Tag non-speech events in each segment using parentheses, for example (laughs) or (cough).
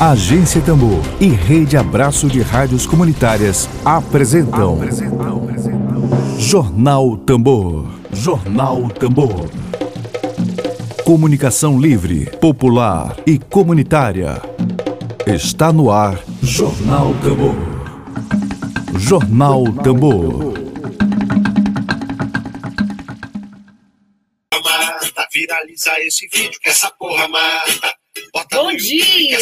Agência Tambor e Rede Abraço de Rádios Comunitárias apresentam, apresentam, apresentam. Jornal Tambor. Jornal Tambor. Comunicação livre, popular e comunitária. Está no ar Jornal Tambor. Jornal Tambor. Viraliza esse vídeo que essa porra mata. Bom dia!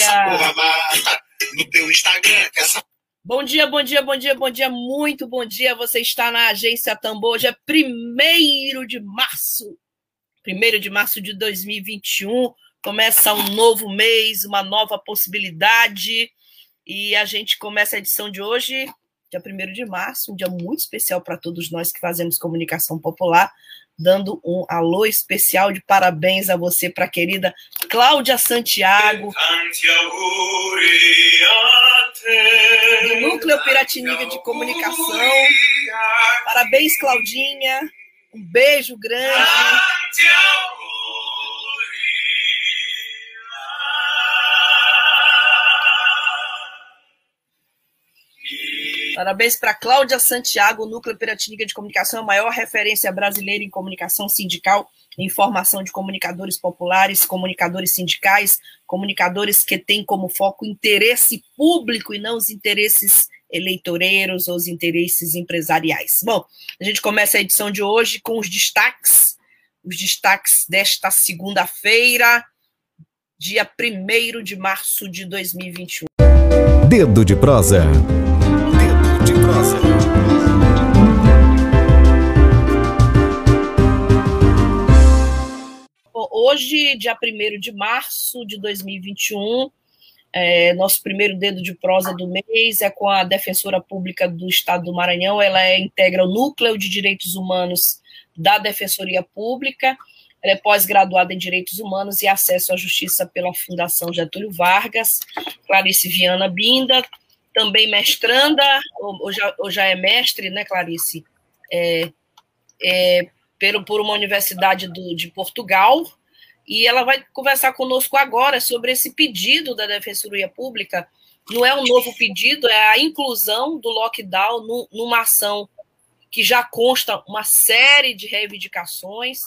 No teu Instagram essa Bom dia, bom dia, bom dia, bom dia, muito bom dia. Você está na Agência Tambor, hoje é 1 de março. 1 de março de 2021. Começa um novo mês, uma nova possibilidade. E a gente começa a edição de hoje, dia 1 de março, um dia muito especial para todos nós que fazemos comunicação popular. Dando um alô especial de parabéns a você, para a querida Cláudia Santiago, do Núcleo Piratininga de Comunicação. Parabéns, Claudinha. Um beijo grande. Parabéns para Cláudia Santiago, Núcleo Piratininga de Comunicação, a maior referência brasileira em comunicação sindical, em formação de comunicadores populares, comunicadores sindicais, comunicadores que têm como foco interesse público e não os interesses eleitoreiros ou os interesses empresariais. Bom, a gente começa a edição de hoje com os destaques, os destaques desta segunda-feira, dia 1 de março de 2021. Dedo de prosa. Hoje, dia 1 de março de 2021, é, nosso primeiro dedo de prosa do mês é com a defensora pública do Estado do Maranhão. Ela é, integra o Núcleo de Direitos Humanos da Defensoria Pública. Ela é pós-graduada em Direitos Humanos e Acesso à Justiça pela Fundação Getúlio Vargas. Clarice Viana Binda, também mestranda, ou, já, ou já é mestre, né, Clarice? É, é, pelo, por uma universidade do, de Portugal, e ela vai conversar conosco agora sobre esse pedido da Defensoria Pública. Não é um novo pedido, é a inclusão do lockdown no, numa ação que já consta uma série de reivindicações,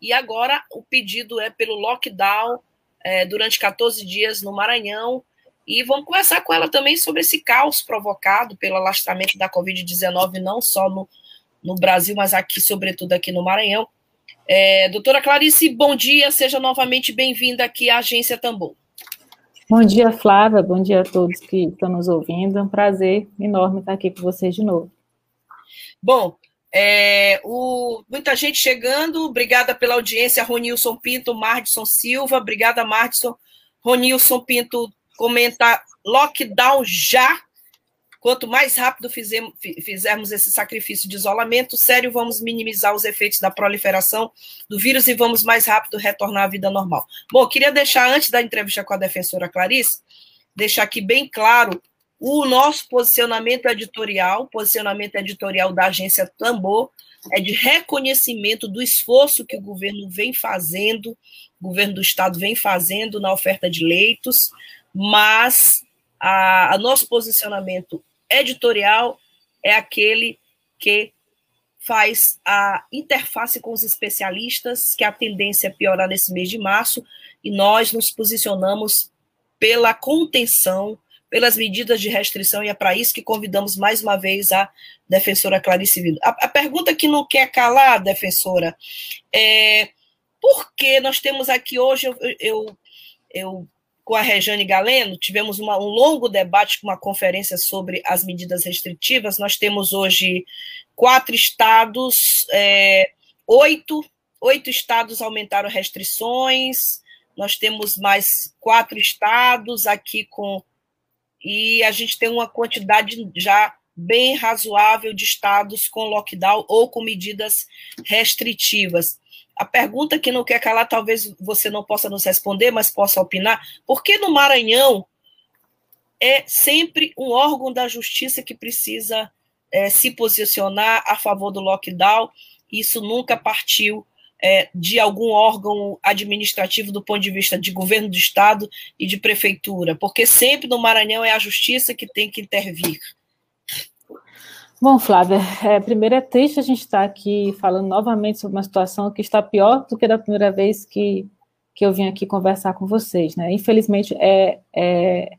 e agora o pedido é pelo lockdown é, durante 14 dias no Maranhão. E vamos conversar com ela também sobre esse caos provocado pelo alastramento da Covid-19, não só no, no Brasil, mas aqui, sobretudo aqui no Maranhão. É, doutora Clarice, bom dia, seja novamente bem-vinda aqui à Agência Tambor. Bom dia, Flávia, bom dia a todos que estão nos ouvindo. É um prazer enorme estar aqui com vocês de novo. Bom, é, o, muita gente chegando, obrigada pela audiência, Ronilson Pinto, Mardson Silva, obrigada, Mardson. Ronilson Pinto comenta lockdown já. Quanto mais rápido fizermos esse sacrifício de isolamento, sério, vamos minimizar os efeitos da proliferação do vírus e vamos mais rápido retornar à vida normal. Bom, queria deixar, antes da entrevista com a defensora Clarice, deixar aqui bem claro o nosso posicionamento editorial, posicionamento editorial da agência Tambor, é de reconhecimento do esforço que o governo vem fazendo, o governo do estado vem fazendo na oferta de leitos, mas a, a nosso posicionamento editorial é aquele que faz a interface com os especialistas, que a tendência é piorar nesse mês de março, e nós nos posicionamos pela contenção, pelas medidas de restrição, e é para isso que convidamos mais uma vez a defensora Clarice Vindo. A, a pergunta que não quer calar, defensora, é por que nós temos aqui hoje, eu, eu, eu com a Rejane Galeno, tivemos uma, um longo debate com uma conferência sobre as medidas restritivas. Nós temos hoje quatro estados, é, oito, oito estados aumentaram restrições, nós temos mais quatro estados aqui com. E a gente tem uma quantidade já bem razoável de estados com lockdown ou com medidas restritivas. A pergunta que não quer calar, talvez você não possa nos responder, mas possa opinar. Por que no Maranhão é sempre um órgão da justiça que precisa é, se posicionar a favor do lockdown? Isso nunca partiu é, de algum órgão administrativo do ponto de vista de governo do Estado e de prefeitura? Porque sempre no Maranhão é a justiça que tem que intervir. Bom, Flávia, é, primeiro é triste a gente estar aqui falando novamente sobre uma situação que está pior do que da primeira vez que, que eu vim aqui conversar com vocês, né? Infelizmente, é, é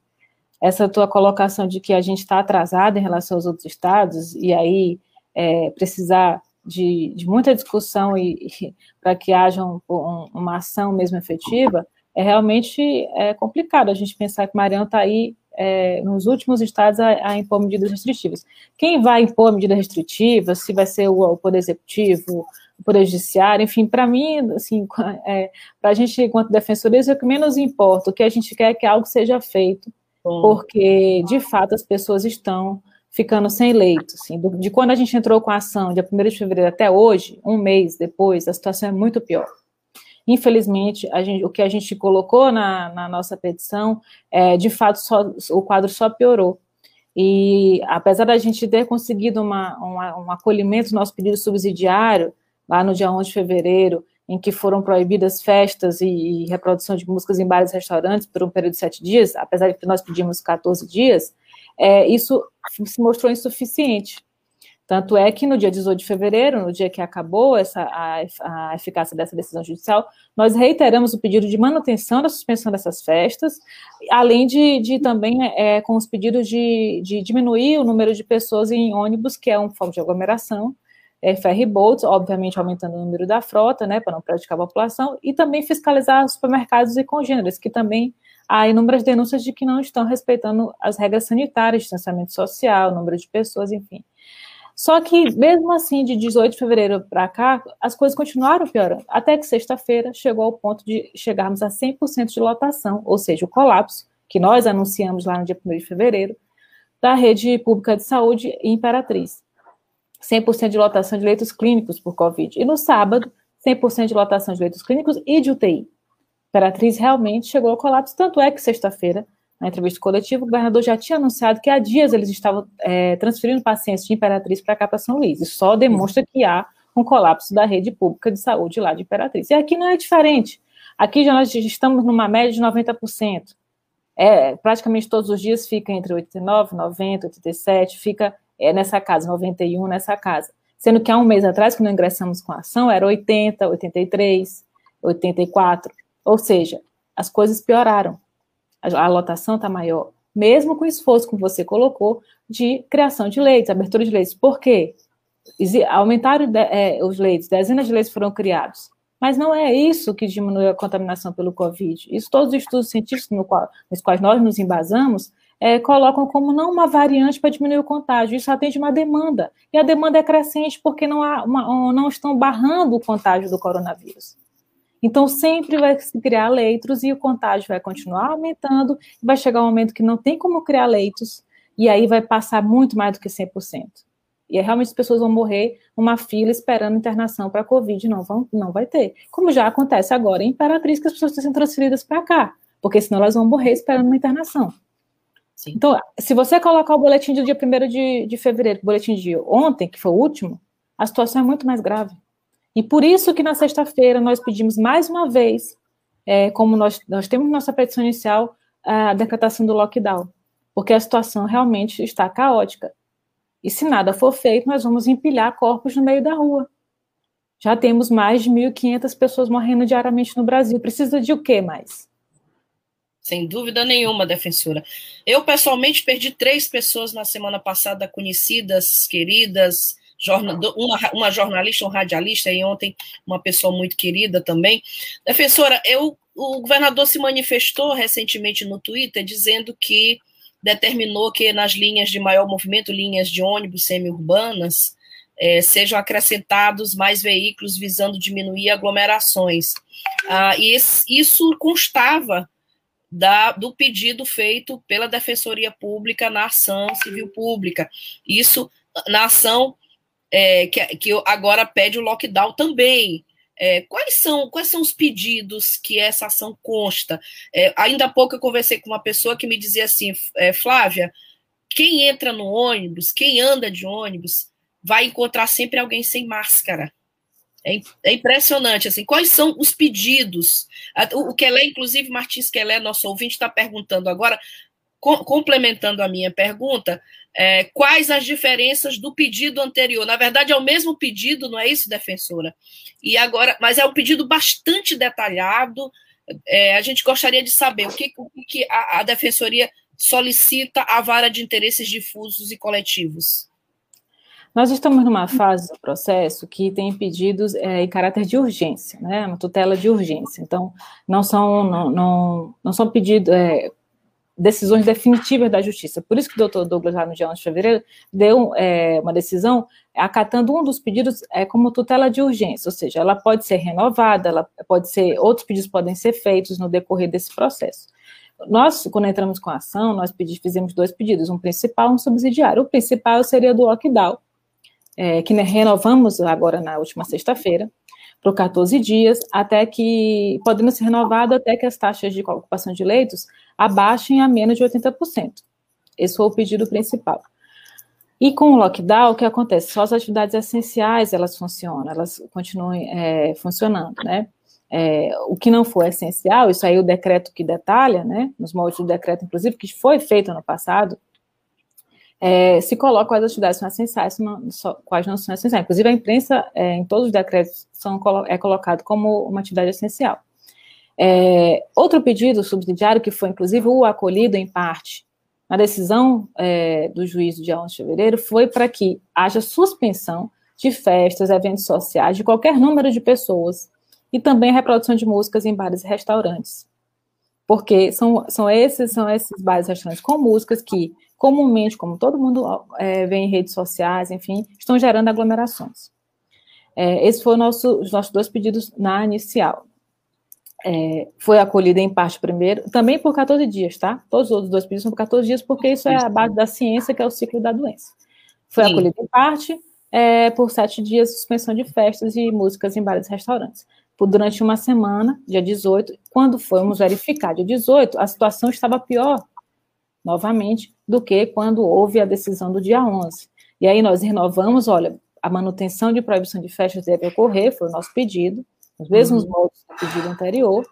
essa tua colocação de que a gente está atrasado em relação aos outros estados, e aí é, precisar de, de, muita discussão e, e para que haja um, um, uma ação mesmo efetiva, é realmente é complicado a gente pensar que Marião está aí é, nos últimos estados a, a, impor medidas restritivas. Quem vai impor medidas restritivas, se vai ser o, o Poder Executivo, o Poder Judiciário, enfim, para mim, assim, é, para a gente, enquanto defensores, é o que menos importa, o que a gente quer é que algo seja feito, Bom. porque, de fato, as pessoas estão ficando sem leito. Assim, de quando a gente entrou com a ação, dia 1 de fevereiro até hoje, um mês depois, a situação é muito pior. Infelizmente, gente, o que a gente colocou na, na nossa petição, é, de fato, só, o quadro só piorou. E apesar da gente ter conseguido uma, uma, um acolhimento do nosso pedido subsidiário, lá no dia 11 de fevereiro, em que foram proibidas festas e, e reprodução de músicas em bares e restaurantes por um período de sete dias, apesar de que nós pedimos 14 dias, é, isso se mostrou insuficiente. Tanto é que no dia 18 de fevereiro, no dia que acabou essa, a, a eficácia dessa decisão judicial, nós reiteramos o pedido de manutenção da suspensão dessas festas, além de, de também é, com os pedidos de, de, diminuir o número de pessoas em ônibus, que é uma forma de aglomeração, é, ferry boats, obviamente aumentando o número da frota, né, para não prejudicar a população, e também fiscalizar supermercados e congêneres, que também há inúmeras denúncias de que não estão respeitando as regras sanitárias, distanciamento social, número de pessoas, enfim. Só que, mesmo assim, de 18 de fevereiro para cá, as coisas continuaram piorando. Até que sexta-feira chegou ao ponto de chegarmos a 100% de lotação, ou seja, o colapso, que nós anunciamos lá no dia 1 de fevereiro, da rede pública de saúde Imperatriz. 100% de lotação de leitos clínicos por Covid. E no sábado, 100% de lotação de leitos clínicos e de UTI. Imperatriz realmente chegou ao colapso, tanto é que sexta-feira na entrevista coletiva, o governador já tinha anunciado que há dias eles estavam é, transferindo pacientes de Imperatriz para cá, para São Luís. Isso só demonstra que há um colapso da rede pública de saúde lá de Imperatriz. E aqui não é diferente. Aqui já nós estamos numa média de 90%. É, praticamente todos os dias fica entre 89, 90, 87, fica é, nessa casa, 91 nessa casa. Sendo que há um mês atrás, quando ingressamos com a ação, era 80, 83, 84. Ou seja, as coisas pioraram a lotação está maior, mesmo com o esforço que você colocou de criação de leitos, abertura de leitos. Por quê? Aumentaram é, os leitos, dezenas de leitos foram criados. Mas não é isso que diminui a contaminação pelo Covid. Isso todos os estudos científicos no qual, nos quais nós nos embasamos é, colocam como não uma variante para diminuir o contágio. Isso atende uma demanda. E a demanda é crescente porque não, há uma, não estão barrando o contágio do coronavírus. Então, sempre vai se criar leitos e o contágio vai continuar aumentando, vai chegar um momento que não tem como criar leitos, e aí vai passar muito mais do que 100%. E aí, realmente as pessoas vão morrer numa fila esperando internação para a Covid, não, vão, não vai ter. Como já acontece agora em Imperatriz, que as pessoas estão sendo transferidas para cá, porque senão elas vão morrer esperando uma internação. Sim. Então, se você colocar o boletim do dia 1 de, de fevereiro, o boletim de ontem, que foi o último, a situação é muito mais grave. E por isso que na sexta-feira nós pedimos mais uma vez, é, como nós, nós temos nossa petição inicial, a decretação do lockdown, porque a situação realmente está caótica. E se nada for feito, nós vamos empilhar corpos no meio da rua. Já temos mais de 1.500 pessoas morrendo diariamente no Brasil. Precisa de o que mais? Sem dúvida nenhuma, defensora. Eu, pessoalmente, perdi três pessoas na semana passada, conhecidas, queridas, uma, jornalista, um radialista, e ontem uma pessoa muito querida também. Defensora, eu, o governador se manifestou recentemente no Twitter dizendo que determinou que nas linhas de maior movimento, linhas de ônibus semi-urbanas, é, sejam acrescentados mais veículos visando diminuir aglomerações. Ah, e esse, isso constava da, do pedido feito pela Defensoria Pública na ação civil pública. Isso na ação é, que, que agora pede o lockdown também. É, quais, são, quais são os pedidos que essa ação consta? É, ainda há pouco eu conversei com uma pessoa que me dizia assim, é, Flávia, quem entra no ônibus, quem anda de ônibus, vai encontrar sempre alguém sem máscara. É, é, impressionante, assim, quais são os pedidos? O Kelé, inclusive, Martins Kelé, nosso ouvinte, está perguntando agora, complementando a minha pergunta, é, quais as diferenças do pedido anterior? Na verdade, é o mesmo pedido, não é isso, defensora? E agora, mas é um pedido bastante detalhado. É, a gente gostaria de saber o que, o que a, a defensoria solicita à vara de interesses difusos e coletivos. Nós estamos numa fase do processo que tem pedidos é, em caráter de urgência, né, uma tutela de urgência. Então, não são, não, não, não são pedidos, é, decisões definitivas da justiça. Por isso que o doutor Douglas, lá no dia 11 de fevereiro, deu é, uma decisão acatando um dos pedidos é, como tutela de urgência, ou seja, ela pode ser renovada, ela pode ser, outros pedidos podem ser feitos no decorrer desse processo. Nós, quando entramos com a ação, nós pedimos, fizemos dois pedidos, um principal e um subsidiário. O principal seria do lockdown, é, que renovamos agora na última sexta-feira, por 14 dias, até que, podendo ser renovado até que as taxas de ocupação de leitos abaixem a menos de 80%. Esse foi o pedido principal. E com o lockdown, o que acontece? Só as atividades essenciais, elas funcionam, elas continuam é, funcionando, né? É, o que não for essencial, isso aí o decreto que detalha, né, nos moldes do decreto, inclusive, que foi feito ano passado, é, se coloca as atividades são essenciais, quais não são essenciais. Inclusive, a imprensa, é, em todos os decretos, são, é colocado como uma atividade essencial. É, outro pedido subsidiário, que foi, inclusive, o acolhido em parte na decisão é, do juiz do dia 11 de fevereiro, foi para que haja suspensão de festas, eventos sociais, de qualquer número de pessoas, e também a reprodução de músicas em bares e restaurantes. Porque são, são, esses, são esses bares e restaurantes com músicas que comumente, como todo mundo é, vê em redes sociais, enfim, estão gerando aglomerações. É, esses foram nosso, os nossos dois pedidos na inicial. É, foi acolhida em parte primeiro, também por 14 dias, tá? Todos os outros dois pedidos são por 14 dias, porque isso é a base da ciência, que é o ciclo da doença. Foi Sim. acolhida em parte é, por sete dias, suspensão de festas e músicas em bares e restaurantes. Por, durante uma semana, dia 18, quando fomos verificar, dia 18, a situação estava pior, novamente, do que quando houve a decisão do dia 11. E aí nós renovamos, olha, a manutenção de proibição de festas deve ocorrer, foi o nosso pedido, os mesmos uhum. modos do pedido anterior,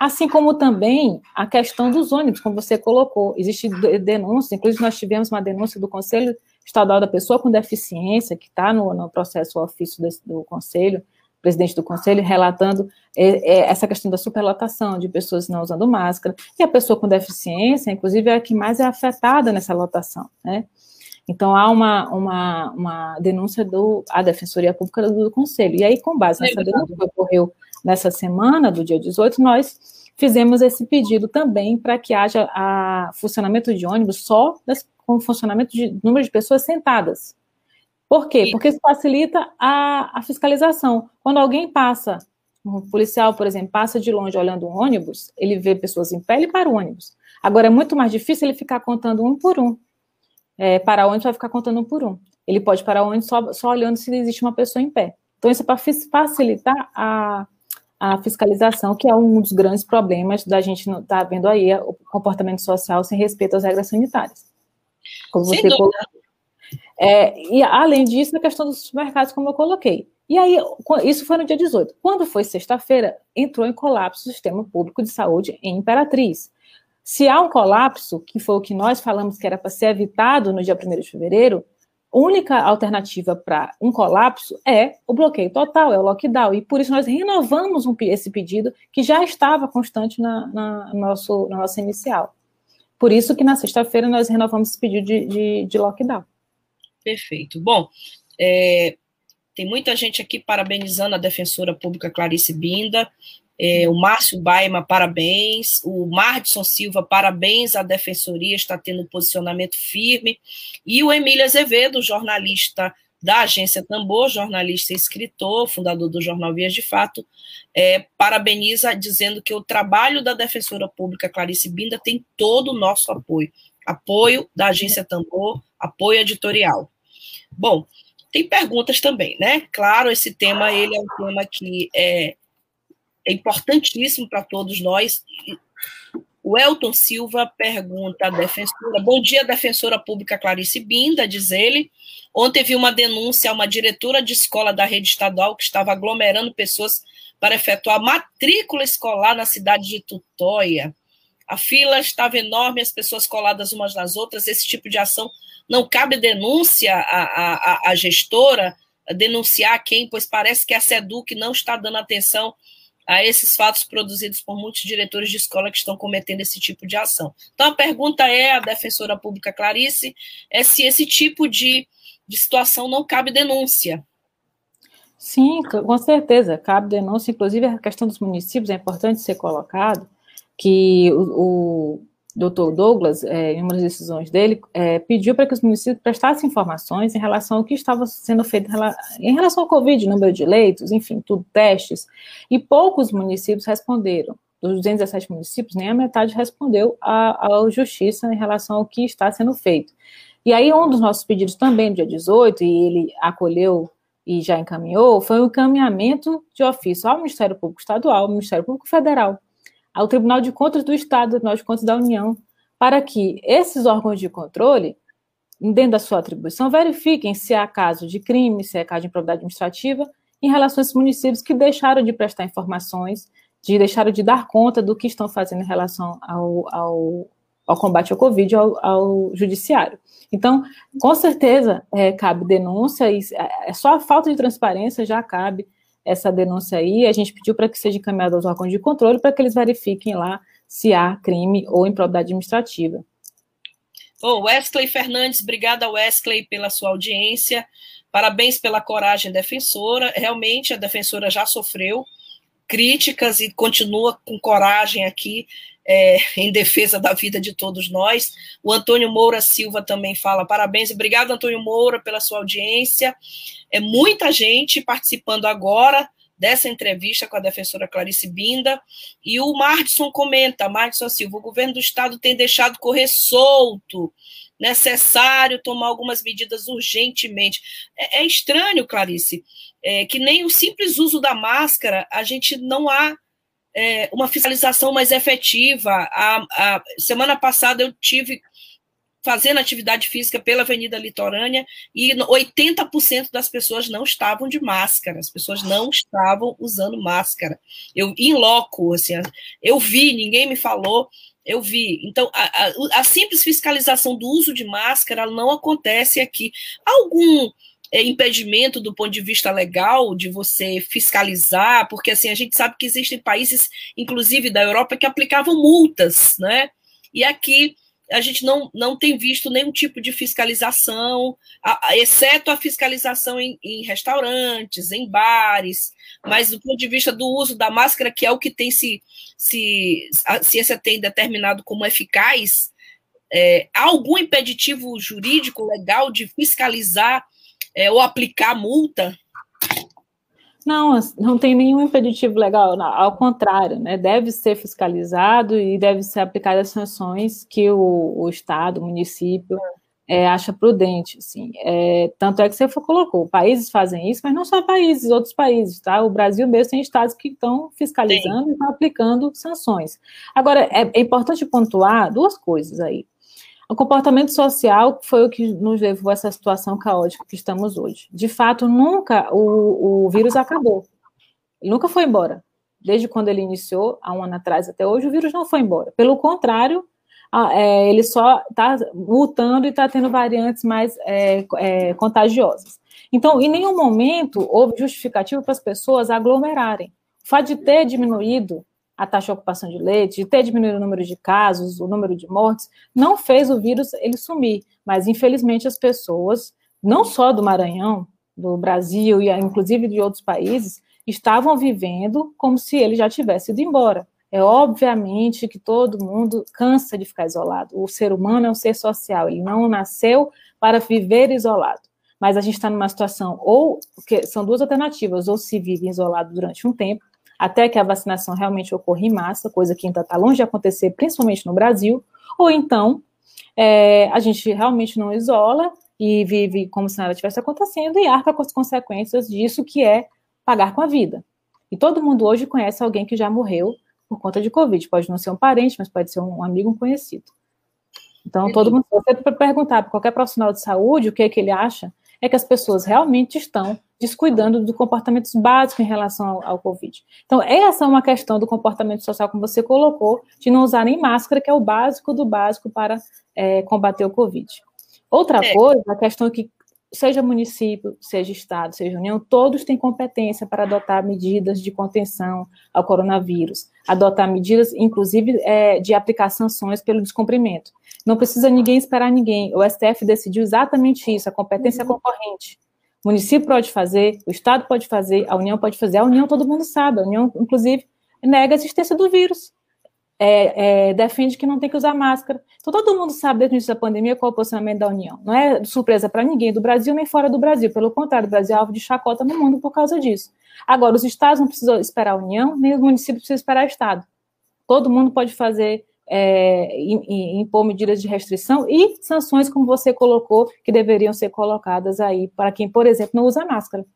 assim como também a questão dos ônibus, como você colocou, existe denúncia, inclusive nós tivemos uma denúncia do Conselho Estadual da Pessoa com Deficiência, que está no, no processo ofício desse, do Conselho, presidente do conselho, relatando é, é, essa questão da superlotação, de pessoas não usando máscara, e a pessoa com deficiência, inclusive, é a que mais é afetada nessa lotação, né? Então, há uma, uma, uma denúncia do a Defensoria Pública do, do Conselho. E aí, com base nessa denúncia que ocorreu nessa semana, do dia 18, nós fizemos esse pedido também para que haja a funcionamento de ônibus só das, com funcionamento de número de pessoas sentadas. Por quê? Porque isso facilita a, a fiscalização. Quando alguém passa, um policial, por exemplo, passa de longe olhando um ônibus, ele vê pessoas em pé, ele para o ônibus. Agora, é muito mais difícil ele ficar contando um por um. É, para ônibus vai ficar contando um por um. Ele pode parar o ônibus só, só olhando se existe uma pessoa em pé. Então, isso é para facilitar a, a fiscalização, que é um dos grandes problemas da gente estar tá vendo aí o comportamento social sem respeito às regras sanitárias. Como você colocou, é, e além disso, a questão dos supermercados, como eu coloquei. E aí, isso foi no dia 18. Quando foi sexta-feira, entrou em colapso o sistema público de saúde em Imperatriz. Se há um colapso, que foi o que nós falamos que era para ser evitado no dia 1 de fevereiro, a única alternativa para um colapso é o bloqueio total, é o lockdown. E por isso nós renovamos um, esse pedido que já estava constante na, na, nosso, na nossa inicial. Por isso que na sexta-feira nós renovamos esse pedido de, de, de lockdown. Perfeito. Bom, é, tem muita gente aqui parabenizando a defensora pública Clarice Binda, é, o Márcio Baima, parabéns, o Mardson Silva, parabéns, a defensoria está tendo um posicionamento firme, e o Emílio Azevedo, jornalista da agência Tambor, jornalista e escritor, fundador do jornal Vias de Fato, é, parabeniza dizendo que o trabalho da defensora pública Clarice Binda tem todo o nosso apoio. Apoio da agência Tambor, apoio editorial. Bom, tem perguntas também, né? Claro, esse tema ele é um tema que é, é importantíssimo para todos nós. O Elton Silva pergunta à defensora: Bom dia, defensora pública Clarice Binda, diz ele. Ontem vi uma denúncia a uma diretora de escola da rede estadual que estava aglomerando pessoas para efetuar matrícula escolar na cidade de Tutóia. A fila estava enorme, as pessoas coladas umas nas outras. Esse tipo de ação não cabe denúncia à, à, à gestora, denunciar quem, pois parece que a SEDUC não está dando atenção a esses fatos produzidos por muitos diretores de escola que estão cometendo esse tipo de ação. Então, a pergunta é, a defensora pública Clarice, é se esse tipo de, de situação não cabe denúncia. Sim, com certeza, cabe denúncia, inclusive a questão dos municípios é importante ser colocado, que o, o doutor Douglas, é, em uma das decisões dele, é, pediu para que os municípios prestassem informações em relação ao que estava sendo feito em relação ao Covid, número de leitos, enfim, tudo, testes, e poucos municípios responderam. Dos 217 municípios, nem a metade respondeu à, justiça em relação ao que está sendo feito. E aí, um dos nossos pedidos também, dia 18, e ele acolheu e já encaminhou, foi o encaminhamento de ofício ao Ministério Público Estadual, ao Ministério Público Federal, ao Tribunal de Contas do Estado, ao Tribunal de Contas da União, para que esses órgãos de controle, dentro da sua atribuição, verifiquem se há caso de crime, se é caso de improbidade administrativa, em relação a esses municípios que deixaram de prestar informações, de deixaram de dar conta do que estão fazendo em relação ao, ao, ao combate ao Covid ao, ao judiciário. Então, com certeza, é, cabe denúncia, e é, é só a falta de transparência já cabe essa denúncia aí, a gente pediu para que seja encaminhada aos órgãos de controle para que eles verifiquem lá se há crime ou improbidade administrativa. Wesley Fernandes, obrigada Wesley pela sua audiência, parabéns pela coragem defensora, realmente a defensora já sofreu críticas e continua com coragem aqui é, em defesa da vida de todos nós. O Antônio Moura Silva também fala parabéns. Obrigado, Antônio Moura, pela sua audiência. É muita gente participando agora dessa entrevista com a defensora Clarice Binda. E o Martson comenta, Martson Silva, o governo do estado tem deixado correr solto, necessário tomar algumas medidas urgentemente. É, é estranho, Clarice, é, que nem o simples uso da máscara, a gente não há é, uma fiscalização mais efetiva. A, a, semana passada eu tive fazendo atividade física pela Avenida Litorânea e 80% das pessoas não estavam de máscara, as pessoas não estavam usando máscara. Eu, em loco, assim, eu vi, ninguém me falou, eu vi. Então, a, a, a simples fiscalização do uso de máscara não acontece aqui. Algum impedimento do ponto de vista legal de você fiscalizar, porque assim a gente sabe que existem países, inclusive da Europa, que aplicavam multas, né? E aqui a gente não, não tem visto nenhum tipo de fiscalização, a, a, exceto a fiscalização em, em, restaurantes, em bares, mas do ponto de vista do uso da máscara, que é o que tem se, se a ciência tem determinado como eficaz, é, há algum impeditivo jurídico legal de fiscalizar é, ou aplicar multa? Não, não tem nenhum impeditivo legal, não, ao contrário, né, deve ser fiscalizado e deve ser aplicadas sanções que o, o Estado, o município, é, acha prudente, assim, é, tanto é que você colocou, países fazem isso, mas não só países, outros países, tá, o Brasil mesmo tem estados que estão fiscalizando Sim. e estão aplicando sanções. Agora, é, é importante pontuar duas coisas aí, o comportamento social foi o que nos levou a essa situação caótica que estamos hoje. De fato, nunca o, o vírus acabou. Ele nunca foi embora. Desde quando ele iniciou, há um ano atrás até hoje, o vírus não foi embora. Pelo contrário, é, ele só está mutando e está tendo variantes mais é, é, contagiosas. Então, em nenhum momento houve justificativa para as pessoas aglomerarem. O fato de ter diminuído a taxa de ocupação de leite, de ter diminuído o número de casos, o número de mortes, não fez o vírus ele sumir. Mas, infelizmente, as pessoas, não só do Maranhão, do Brasil e inclusive de outros países, estavam vivendo como se ele já tivesse ido embora. É obviamente que todo mundo cansa de ficar isolado. O ser humano é um ser social, ele não nasceu para viver isolado. Mas a gente está numa situação, ou que são duas alternativas, ou se vive isolado durante um tempo, até que a vacinação realmente ocorra em massa, coisa que ainda está longe de acontecer, principalmente no Brasil, ou então é, a gente realmente não isola e vive como se nada tivesse acontecendo e arca com as consequências disso, que é pagar com a vida. E todo mundo hoje conhece alguém que já morreu por conta de Covid. Pode não ser um parente, mas pode ser um amigo, um conhecido. Então, todo mundo, você perguntar para qualquer profissional de saúde o que, é que ele acha, é que as pessoas realmente estão descuidando do comportamentos básicos em relação ao, ao, Covid. Então, essa é uma questão do comportamento social, como você colocou, de não usar nem máscara, que é o básico do básico para é, combater o Covid. Outra é. coisa, a questão que seja município, seja estado, seja união, todos têm competência para adotar medidas de contenção ao coronavírus, adotar medidas, inclusive, é, de aplicar sanções pelo descumprimento. Não precisa ninguém esperar ninguém. O STF decidiu exatamente isso, a competência uhum. concorrente. O município pode fazer, o estado pode fazer, a união pode fazer. A união todo mundo sabe, a união, inclusive, nega a existência do vírus é, é, defende que não tem que usar máscara. Então, todo mundo sabe desde o início da pandemia qual é o posicionamento da União. Não é surpresa para ninguém do Brasil nem fora do Brasil. Pelo contrário, o Brasil é alvo de chacota no mundo por causa disso. Agora, os estados não precisam esperar a União, nem os municípios precisam esperar o Estado. Todo mundo pode fazer, é, impor medidas de restrição e sanções, como você colocou, que deveriam ser colocadas aí para quem, por exemplo, não usa máscara.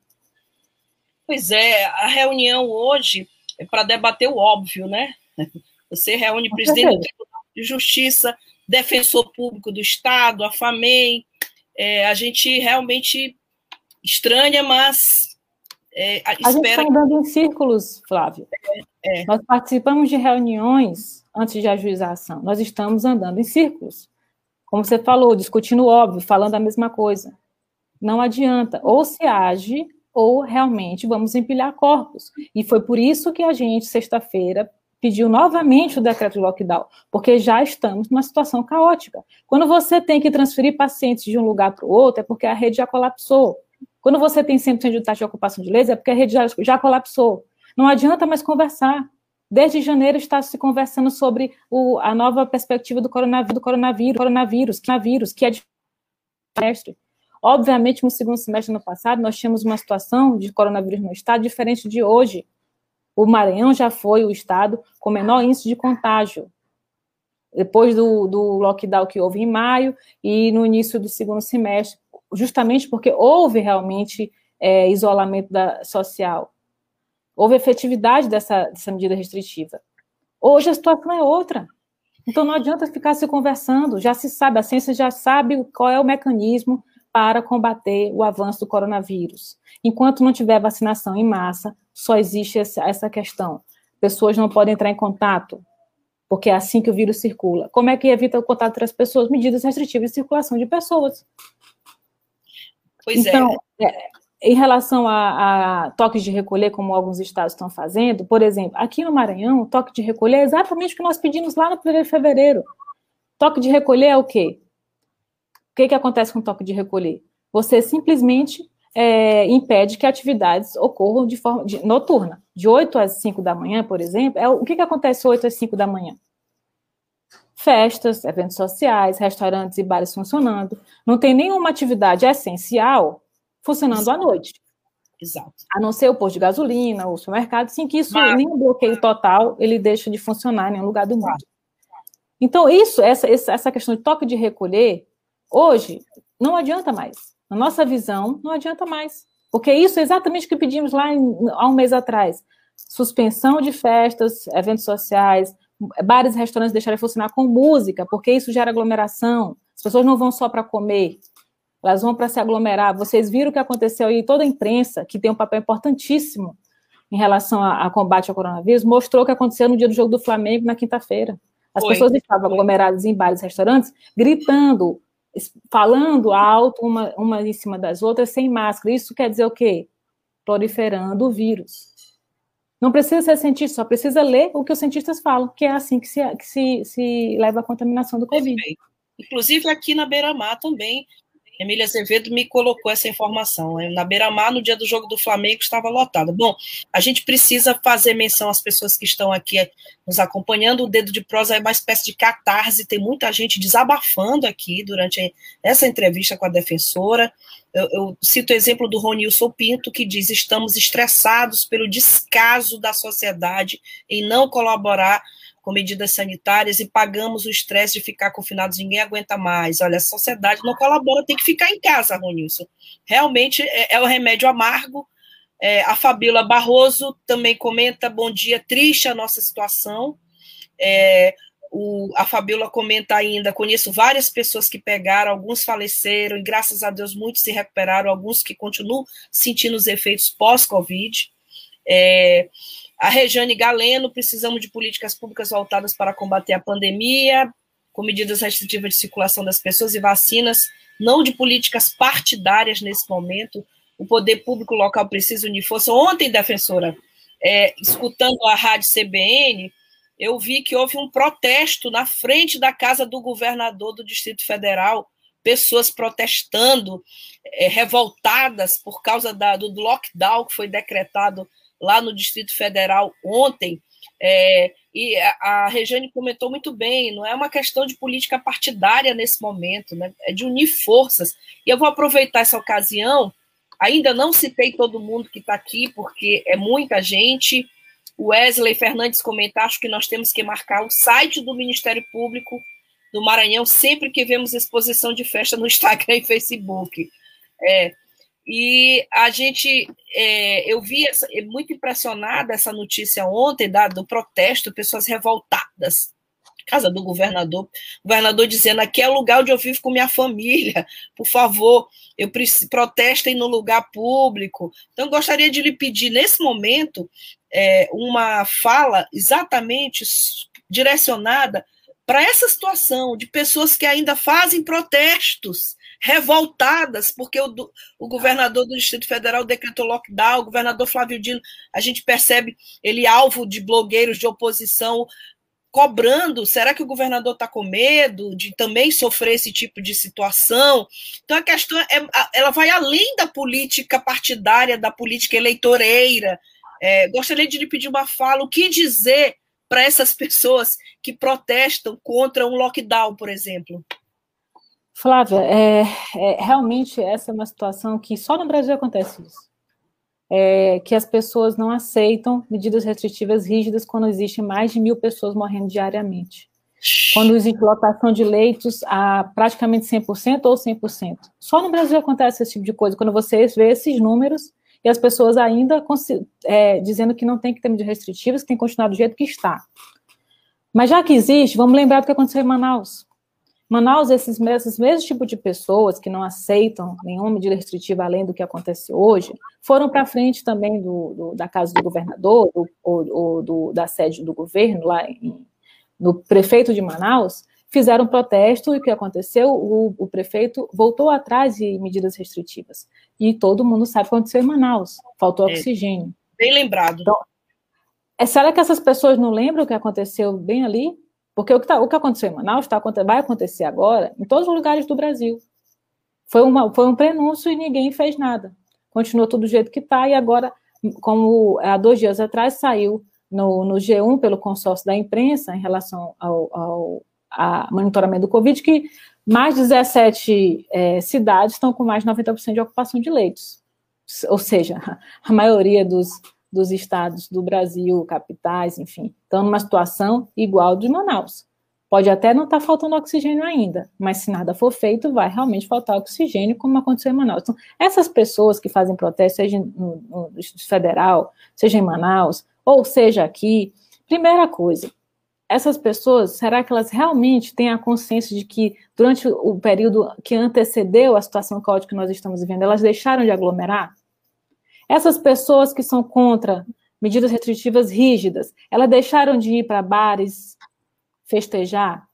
Pois é, a reunião hoje é para debater o óbvio, né? Você reúne o presidente do Tribunal de Justiça, defensor público do Estado, a FAMEI. É, a gente realmente estranha, mas é, a gente está andando em círculos, Flávio. É, é, Nós participamos de reuniões antes de ajuizar a ação. Nós estamos andando em círculos. Como você falou, discutindo óbvio, falando a mesma coisa. Não adianta. Ou se age, ou realmente vamos empilhar corpos. E foi por isso que a gente, sexta-feira, pediu novamente o decreto de lockdown, porque já estamos numa situação caótica. Quando você tem que transferir pacientes de um lugar para o outro, é porque a rede já colapsou. Quando você tem 100% de taxa de ocupação de leitos, é porque a rede já, já colapsou. Não adianta mais conversar. Desde janeiro está se conversando sobre o, a nova perspectiva do coronavírus, do coronavírus, coronavírus, coronavírus, que é de semestre. Obviamente, no segundo semestre do ano passado, nós tínhamos uma situação de coronavírus no estado diferente de hoje. O Maranhão já foi o estado com menor índice de contágio. Depois do, do lockdown que houve em maio e no início do segundo semestre, justamente porque houve realmente é, isolamento da, social. Houve efetividade dessa, dessa medida restritiva. Hoje a situação é outra. Então não adianta ficar se conversando, já se sabe, a ciência já sabe qual é o mecanismo para combater o avanço do coronavírus. Enquanto não tiver vacinação em massa, só existe essa questão. Pessoas não podem entrar em contato, porque é assim que o vírus circula. Como é que evita o contato entre as pessoas? Medidas restritivas de circulação de pessoas. Pois é. então, é. é. Em relação a, a, toques de recolher, como alguns estados estão fazendo, por exemplo, aqui no Maranhão, o toque de recolher é exatamente o que nós pedimos lá no 1 de fevereiro. Toque de recolher é o quê? O que, que acontece com o toque de recolher? Você simplesmente é, impede que atividades ocorram de forma de, noturna. De 8 às 5 da manhã, por exemplo, é, o que, que acontece 8 às 5 da manhã? Festas, eventos sociais, restaurantes e bares funcionando. Não tem nenhuma atividade essencial funcionando Exato. à noite. Exato. A não ser o posto de gasolina, o supermercado, sim, que isso, Mas... nem um bloqueio total, ele deixa de funcionar em nenhum lugar do mundo. Então, isso, essa, essa questão de toque de recolher, hoje, não adianta mais. Na nossa visão, não adianta mais. Porque isso é exatamente o que pedimos lá em, há um mês atrás. Suspensão de festas, eventos sociais, bares e restaurantes deixarem de funcionar com música, porque isso gera aglomeração. As pessoas não vão só para comer, elas vão para se aglomerar. Vocês viram o que aconteceu aí, toda a imprensa, que tem um papel importantíssimo em relação a, a combate ao coronavírus, mostrou o que aconteceu no dia do jogo do Flamengo na quinta-feira. As Foi. pessoas estavam aglomeradas em bares e restaurantes, gritando, falando alto uma, uma em cima das outras sem máscara. Isso quer dizer o quê? Proliferando o vírus. Não precisa ser cientista, só precisa ler o que os cientistas falam, que é assim que se, que se, se leva à contaminação do Covid. Inclusive aqui na Beira-Mar também, Emília Azevedo me colocou essa informação. Na Beira-Mar, no dia do jogo do Flamengo, estava lotada. Bom, a gente precisa fazer menção às pessoas que estão aqui nos acompanhando. O Dedo de Prosa é uma espécie de catarse, tem muita gente desabafando aqui durante essa entrevista com a defensora. Eu, eu cito o exemplo do Ronilson Pinto, que diz: estamos estressados pelo descaso da sociedade em não colaborar com medidas sanitárias e pagamos o estresse de ficar confinados, ninguém aguenta mais. Olha, a sociedade não colabora, tem que ficar em casa, Ronilson. Realmente é, é o remédio amargo, É, a Fabíola Barroso também comenta: bom dia, triste a nossa situação. É, o, a Fabíola comenta ainda: conheço várias pessoas que pegaram, alguns faleceram, e graças a Deus muitos se recuperaram, alguns que continuam sentindo os efeitos pós-Covid. É, a Rejane Galeno, precisamos de políticas públicas voltadas para combater a pandemia, com medidas restritivas de circulação das pessoas e vacinas, não de políticas partidárias nesse momento o poder público local precisa unir força. Ontem, defensora, é, escutando a rádio CBN, eu vi que houve um protesto na frente da casa do governador do Distrito Federal, pessoas protestando, é, revoltadas por causa da, do lockdown que foi decretado lá no Distrito Federal ontem. É, e a, Regiane comentou muito bem, não é uma questão de política partidária nesse momento, né? é de unir forças. E eu vou aproveitar essa ocasião Ainda não citei todo mundo que está aqui, porque é muita gente. Wesley Fernandes comentar, acho que nós temos que marcar o site do Ministério Público do Maranhão sempre que vemos exposição de festa no Instagram e Facebook. É, e a gente, é, eu vi essa, muito impressionada essa notícia ontem da, do protesto, pessoas revoltadas. Casa do governador, governador dizendo aqui é o lugar onde eu vivo com minha família, por favor, eu protestem no lugar público. Então, gostaria de lhe pedir, nesse momento, é, uma fala exatamente direcionada para essa situação de pessoas que ainda fazem protestos, revoltadas, porque o, o, governador do Distrito Federal decretou lockdown, o governador Flávio Dino, a gente percebe ele alvo de blogueiros de oposição, cobrando, será que o governador está com medo de também sofrer esse tipo de situação? Então a questão é, ela vai além da política partidária, da política eleitoreira. É, gostaria de lhe pedir uma fala, o que dizer para essas pessoas que protestam contra um lockdown, por exemplo? Flávia, é, é, realmente essa é uma situação que só no Brasil acontece isso é, que as pessoas não aceitam medidas restritivas rígidas quando existem mais de mil pessoas morrendo diariamente. Quando existe lotação de leitos a praticamente 100% ou 100%. Só no Brasil acontece esse tipo de coisa, quando você vê esses números e as pessoas ainda é, dizendo que não tem que ter medidas restritivas, que tem que continuar do jeito que está. Mas já que existe, vamos lembrar do que aconteceu em Manaus. Manaus, esses, esses mesmos tipos de pessoas que não aceitam nenhuma medida restritiva além do que acontece hoje, foram para frente também do, do, da casa do governador, do, ou, ou do, da sede do governo, lá em, no prefeito de Manaus, fizeram protesto e o que aconteceu? O, o, prefeito voltou atrás de medidas restritivas. E todo mundo sabe o que aconteceu em Manaus, faltou é, oxigênio. Bem lembrado. Então, é, será que essas pessoas não lembram o que aconteceu bem ali? Porque o que, tá, o que aconteceu em Manaus tá, vai acontecer agora em todos os lugares do Brasil. Foi, uma, foi um prenúncio e ninguém fez nada. Continuou tudo do jeito que está, e agora, como há dois dias atrás saiu no, no G1 pelo consórcio da imprensa em relação ao, ao a monitoramento do Covid, que mais de 17 é, cidades estão com mais de 90% de ocupação de leitos. Ou seja, (laughs) a maioria dos, dos estados do Brasil, capitais, enfim, estão numa situação igual de Manaus. Pode até não estar tá faltando oxigênio ainda, mas se nada for feito, vai realmente faltar oxigênio, como aconteceu em Manaus. Então, essas pessoas que fazem protesto, seja no, no Distrito Federal, seja em Manaus, ou seja aqui, primeira coisa, essas pessoas, será que elas realmente têm a consciência de que durante o período que antecedeu a situação caótica que nós estamos vivendo, elas deixaram de aglomerar? Essas pessoas que são contra medidas restritivas rígidas, elas deixaram de ir para bares festejar?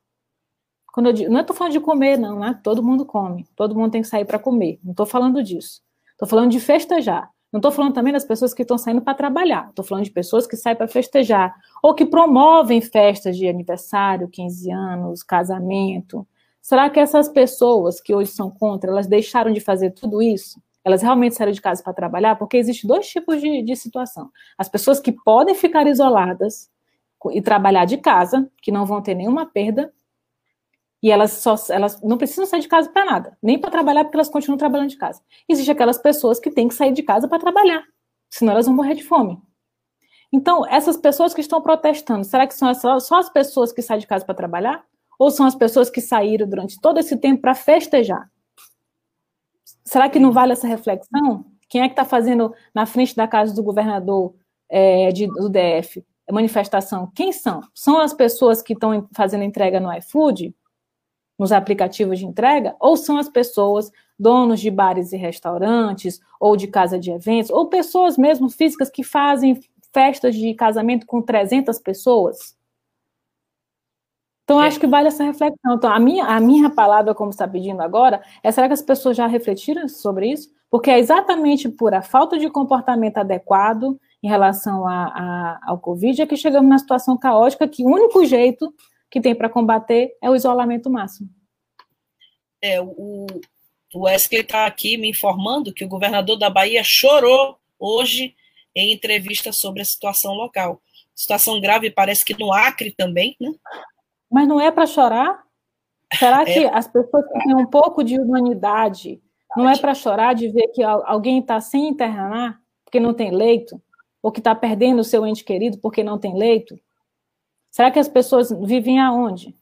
Quando eu digo, não estou falando de comer, não, né? Todo mundo come, todo mundo tem que sair para comer. Não estou falando disso. Estou falando de festejar. Não estou falando também das pessoas que estão saindo para trabalhar. Estou falando de pessoas que saem para festejar ou que promovem festas de aniversário, 15 anos, casamento. Será que essas pessoas que hoje são contra, elas deixaram de fazer tudo isso? Elas realmente saíram de casa para trabalhar, porque existe dois tipos de, de situação. As pessoas que podem ficar isoladas e trabalhar de casa, que não vão ter nenhuma perda, e elas só elas não precisam sair de casa para nada, nem para trabalhar, porque elas continuam trabalhando de casa. Existem aquelas pessoas que têm que sair de casa para trabalhar, senão elas vão morrer de fome. Então, essas pessoas que estão protestando, será que são só as pessoas que saem de casa para trabalhar? Ou são as pessoas que saíram durante todo esse tempo para festejar? Será que não vale essa reflexão? Quem é que está fazendo na frente da casa do governador é, de, do DF manifestação? Quem são? São as pessoas que estão fazendo entrega no iFood, nos aplicativos de entrega, ou são as pessoas donos de bares e restaurantes, ou de casa de eventos, ou pessoas mesmo físicas que fazem festas de casamento com 300 pessoas? Então, é. acho que vale essa reflexão. Então, a minha, a minha palavra, como está pedindo agora, é será que as pessoas já refletiram sobre isso? Porque é exatamente por a falta de comportamento adequado em relação a, a, ao Covid é que chegamos na situação caótica que o único jeito que tem para combater é o isolamento máximo. É, o, o Wesley está aqui me informando que o governador da Bahia chorou hoje em entrevista sobre a situação local. Situação grave parece que no Acre também, né? Mas não é para chorar? Será é. que as pessoas que têm um pouco de humanidade não é para chorar de ver que alguém está sem internar porque não tem leito? Ou que está perdendo o seu ente querido porque não tem leito? Será que as pessoas vivem aonde?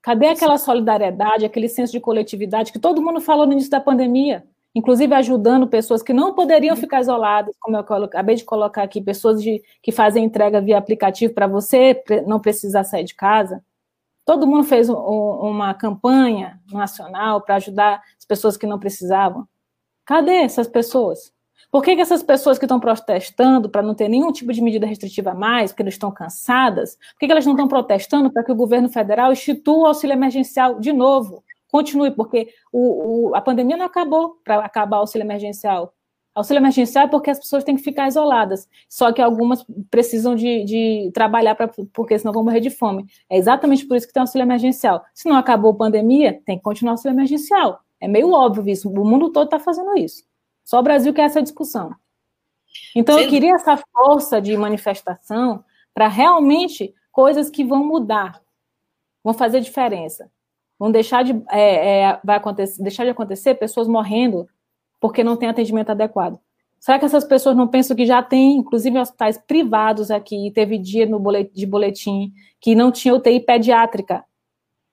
Cadê aquela solidariedade, aquele senso de coletividade que todo mundo falou no início da pandemia? Inclusive ajudando pessoas que não poderiam ficar isoladas, como eu acabei de colocar aqui, pessoas de, que fazem entrega via aplicativo para você não precisar sair de casa. Todo mundo fez um, uma campanha nacional para ajudar as pessoas que não precisavam. Cadê essas pessoas? Por que, que essas pessoas que estão protestando para não ter nenhum tipo de medida restritiva a mais, porque eles estão cansadas, por que, que elas não estão protestando para que o governo federal institua o auxílio emergencial de novo? Continue, porque o, o, a pandemia não acabou para acabar o auxílio emergencial. Auxílio emergencial é porque as pessoas têm que ficar isoladas, só que algumas precisam de, de trabalhar, pra, porque senão vão morrer de fome. É exatamente por isso que tem auxílio emergencial. Se não acabou a pandemia, tem que continuar o auxílio emergencial. É meio óbvio isso, o mundo todo está fazendo isso. Só o Brasil quer essa discussão. Então, Sim. eu queria essa força de manifestação para realmente coisas que vão mudar, vão fazer diferença. Vão deixar de, é, é, vai acontecer, deixar de acontecer pessoas morrendo porque não tem atendimento adequado. Será que essas pessoas não pensam que já tem, inclusive, hospitais privados aqui, teve dia no boletim, de boletim que não tinha UTI pediátrica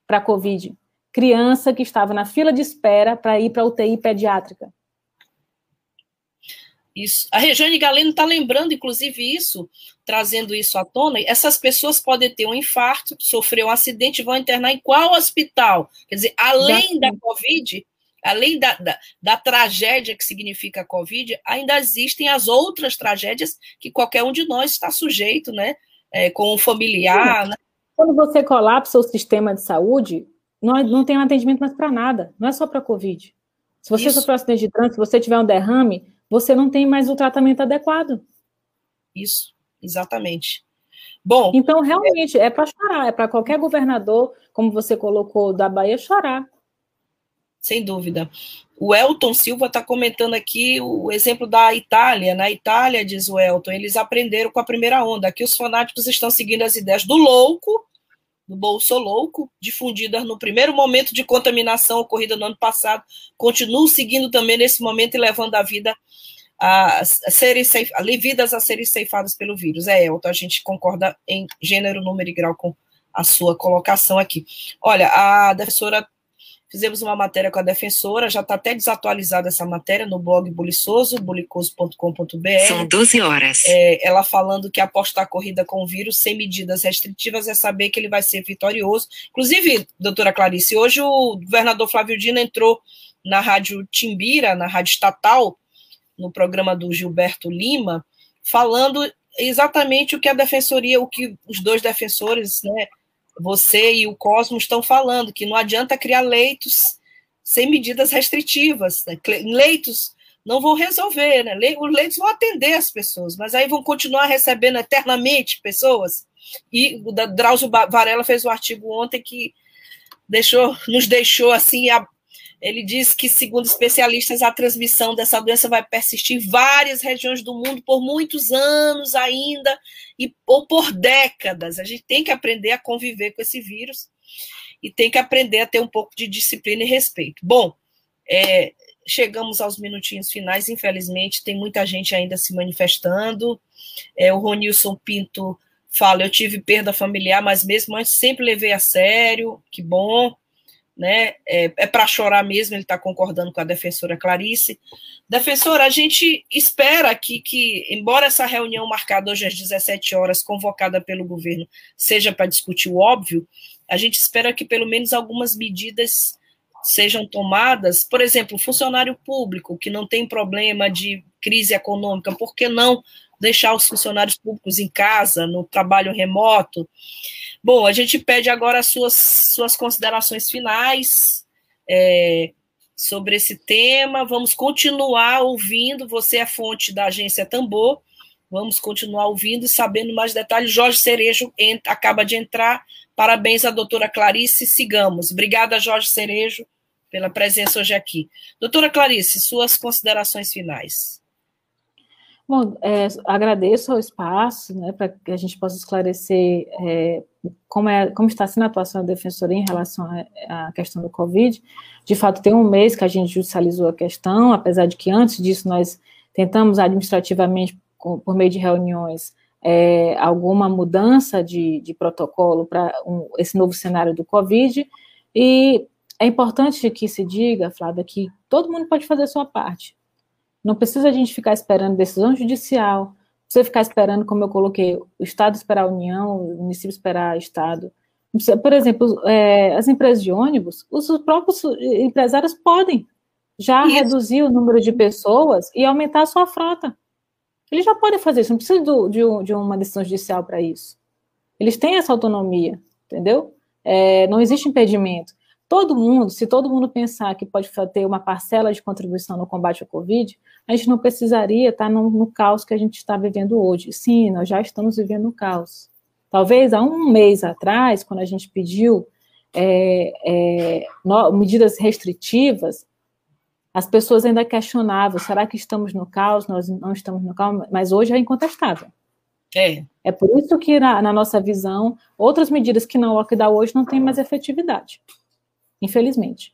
para Covid? Criança que estava na fila de espera para ir para UTI pediátrica. Isso. A Regiane Galeno está lembrando, inclusive, isso, trazendo isso à tona. Essas pessoas podem ter um infarto, sofrer um acidente, vão internar em qual hospital? Quer dizer, além da Covid, além da, da, da, tragédia que significa a Covid, ainda existem as outras tragédias que qualquer um de nós está sujeito, né? É, com um familiar. Né? Quando você colapsa o sistema de saúde, não, não tem um atendimento mais para nada, não é só para Covid. Se você sofrer um acidente de trânsito, se você tiver um derrame, você não tem mais o tratamento adequado. Isso, exatamente. Bom. Então, realmente, é, é para chorar, é para qualquer governador, como você colocou, da Bahia, chorar. Sem dúvida. O Elton Silva está comentando aqui o exemplo da Itália. Na Itália, diz o Elton, eles aprenderam com a primeira onda. Aqui os fanáticos estão seguindo as ideias do louco, do bolso louco, difundidas no primeiro momento de contaminação ocorrida no ano passado, continuam seguindo também nesse momento e levando a vida a, serem vidas a serem ceifadas pelo vírus. É, Elton, a gente concorda em gênero, número e grau com a sua colocação aqui. Olha, a defensora, fizemos uma matéria com a defensora, já está até desatualizada essa matéria no blog buliçoso, bulicoso.com.br. São 12 horas. É, ela falando que apostar a corrida com o vírus sem medidas restritivas é saber que ele vai ser vitorioso. Inclusive, doutora Clarice, hoje o governador Flávio Dino entrou na rádio Timbira, na rádio estatal, no programa do Gilberto Lima, falando exatamente o que a defensoria, o que os dois defensores, né, você e o Cosmo estão falando, que não adianta criar leitos sem medidas restritivas, né? leitos não vão resolver, né? os leitos vão atender as pessoas, mas aí vão continuar recebendo eternamente pessoas. E o Drauzio Varela fez um artigo ontem que deixou, nos deixou assim ele diz que, segundo especialistas, a transmissão dessa doença vai persistir em várias regiões do mundo por muitos anos ainda, e, ou por décadas. A gente tem que aprender a conviver com esse vírus e tem que aprender a ter um pouco de disciplina e respeito. Bom, é, chegamos aos minutinhos finais, infelizmente, tem muita gente ainda se manifestando. É, o Ronilson Pinto fala: Eu tive perda familiar, mas mesmo antes sempre levei a sério, que bom né? É, é para chorar mesmo, ele está concordando com a defensora Clarice. Defensora, a gente espera que, que, embora essa reunião marcada hoje às 17 horas, convocada pelo governo, seja para discutir o óbvio, a gente espera que pelo menos algumas medidas sejam tomadas. Por exemplo, funcionário público que não tem problema de crise econômica, por que não deixar os funcionários públicos em casa, no trabalho remoto? Bom, a gente pede agora as suas, suas considerações finais é, sobre esse tema. Vamos continuar ouvindo. Você é a fonte da agência Tambor. Vamos continuar ouvindo e sabendo mais detalhes. Jorge Cerejo entra, acaba de entrar. Parabéns à doutora Clarice. Sigamos. Obrigada, Jorge Cerejo, pela presença hoje aqui. Doutora Clarice, suas considerações finais. Bom, é, agradeço ao espaço, né, para que a gente possa esclarecer é, como, é, como está sendo a atuação da Defensoria em relação à questão do Covid. De fato, tem um mês que a gente judicializou a questão, apesar de que antes disso nós tentamos administrativamente, por meio de reuniões, é, alguma mudança de, de protocolo para um, esse novo cenário do Covid. E é importante que se diga, Flávia, que todo mundo pode fazer a sua parte. Não precisa a gente ficar esperando decisão judicial, você ficar esperando, como eu coloquei, o Estado esperar a União, o município esperar o Estado. Por exemplo, é, as empresas de ônibus, os próprios empresários podem já isso. reduzir o número de pessoas e aumentar a sua frota. Eles já podem fazer isso, não precisa do, de, de, uma decisão judicial para isso. Eles têm essa autonomia, entendeu? É, não existe impedimento todo mundo, se todo mundo pensar que pode ter uma parcela de contribuição no combate ao Covid, a gente não precisaria estar no, no caos que a gente está vivendo hoje. Sim, nós já estamos vivendo no caos. Talvez há um mês atrás, quando a gente pediu é, é, no, medidas restritivas, as pessoas ainda questionavam: será que estamos no caos? Nós não estamos no caos, mas hoje é incontestável. É. É por isso que, na, na nossa visão, outras medidas que não lockdown hoje não têm mais efetividade infelizmente.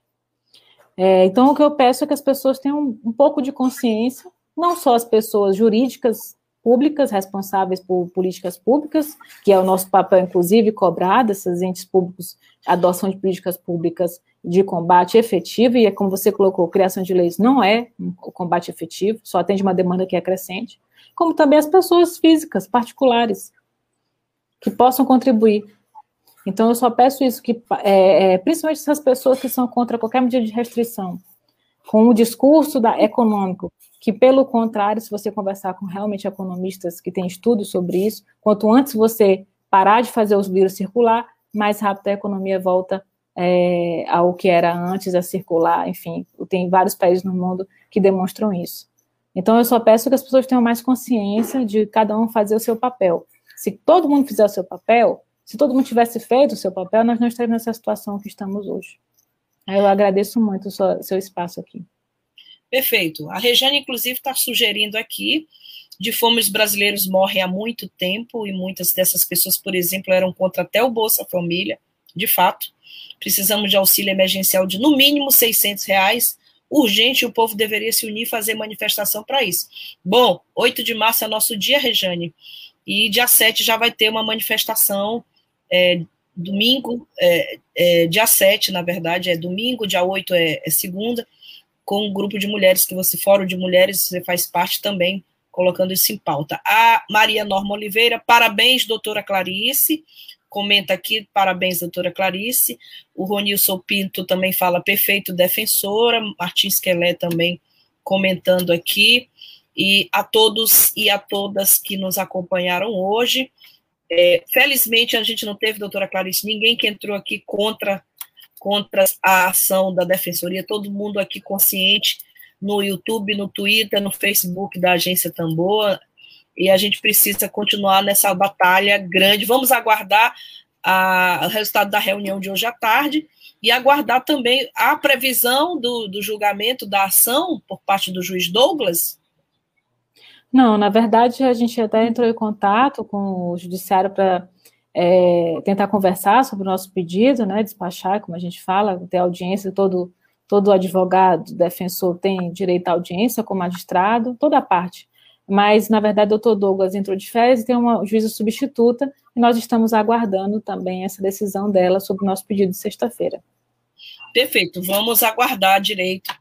É, então, o que eu peço é que as pessoas tenham um pouco de consciência, não só as pessoas jurídicas públicas, responsáveis por políticas públicas, que é o nosso papel, inclusive, cobrar desses entes públicos a adoção de políticas públicas de combate efetivo, e é como você colocou, criação de leis não é o combate efetivo, só atende uma demanda que é crescente, como também as pessoas físicas, particulares, que possam contribuir então, eu só peço isso, que é, é, principalmente essas pessoas que são contra qualquer medida de restrição, com o discurso da econômico, que, pelo contrário, se você conversar com realmente economistas que têm estudos sobre isso, quanto antes você parar de fazer os vírus circular, mais rápido a economia volta é, ao que era antes a circular, enfim, tem vários países no mundo que demonstram isso. Então, eu só peço que as pessoas tenham mais consciência de cada um fazer o seu papel. Se todo mundo fizer o seu papel, se todo mundo tivesse feito o seu papel, nós não estaríamos nessa situação que estamos hoje. Eu agradeço muito o seu, seu espaço aqui. Perfeito. A Regiane, inclusive, está sugerindo aqui de fome os brasileiros morrem há muito tempo e muitas dessas pessoas, por exemplo, eram contra até o Bolsa Família, de fato. Precisamos de auxílio emergencial de no mínimo 600 reais. Urgente, o povo deveria se unir e fazer manifestação para isso. Bom, 8 de março é nosso dia, Rejane, e dia 7 já vai ter uma manifestação é, domingo, é, é, dia 7, na verdade, é domingo, dia 8 é, é, segunda, com um grupo de mulheres que você, Fórum de Mulheres, você faz parte também, colocando isso em pauta. A Maria Norma Oliveira, parabéns, doutora Clarice, comenta aqui, parabéns, doutora Clarice. O Ronilson Pinto também fala, perfeito, defensora. Martins Quelé também comentando aqui. E a todos e a todas que nos acompanharam hoje. É, felizmente, a gente não teve, doutora Clarice, ninguém que entrou aqui contra, contra a ação da Defensoria, todo mundo aqui consciente no YouTube, no Twitter, no Facebook da Agência Tambor, e a gente precisa continuar nessa batalha grande. Vamos aguardar a, o resultado da reunião de hoje à tarde e aguardar também a previsão do, do julgamento da ação por parte do juiz Douglas, não, na verdade, a gente até entrou em contato com o judiciário para é, tentar conversar sobre o nosso pedido, né, despachar, como a gente fala, ter audiência, todo, todo advogado, defensor tem direito à audiência com magistrado, toda a parte. Mas, na verdade, o doutor Douglas entrou de férias e tem uma juíza substituta, e nós estamos aguardando também essa decisão dela sobre o nosso pedido de sexta-feira. Perfeito, vamos aguardar direito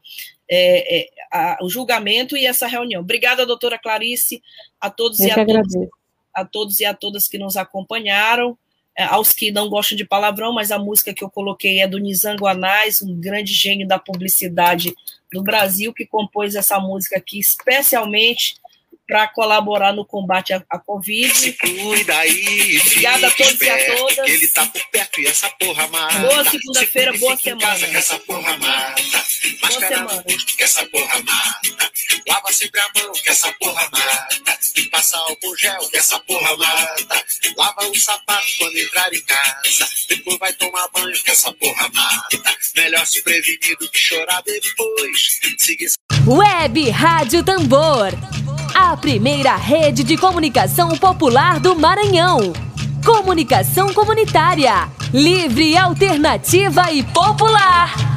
é, é, a, o julgamento e essa reunião. Obrigada, doutora Clarice, a todos Eu e a todas, a todos e a todas que nos acompanharam, é, aos que não gostam de palavrão, mas a música que eu coloquei é do Nizango Anais, um grande gênio da publicidade do Brasil, que compôs essa música aqui especialmente para colaborar no combate à, à Covid. Se cuida aí, Obrigada a todos e a todas. Ele tá por perto e essa porra mata. Boa segunda-feira, boa semana. Mata. Máscara no rosto que essa porra mata. Lava sempre a mão que essa porra mata. E passa álcool gel que essa porra mata. Lava o sapato quando entrar em casa. Depois vai tomar banho que essa porra mata. Melhor se prevenir do que chorar depois. Siga Web Rádio Tambor. A primeira rede de comunicação popular do Maranhão. Comunicação comunitária. Livre, alternativa e popular.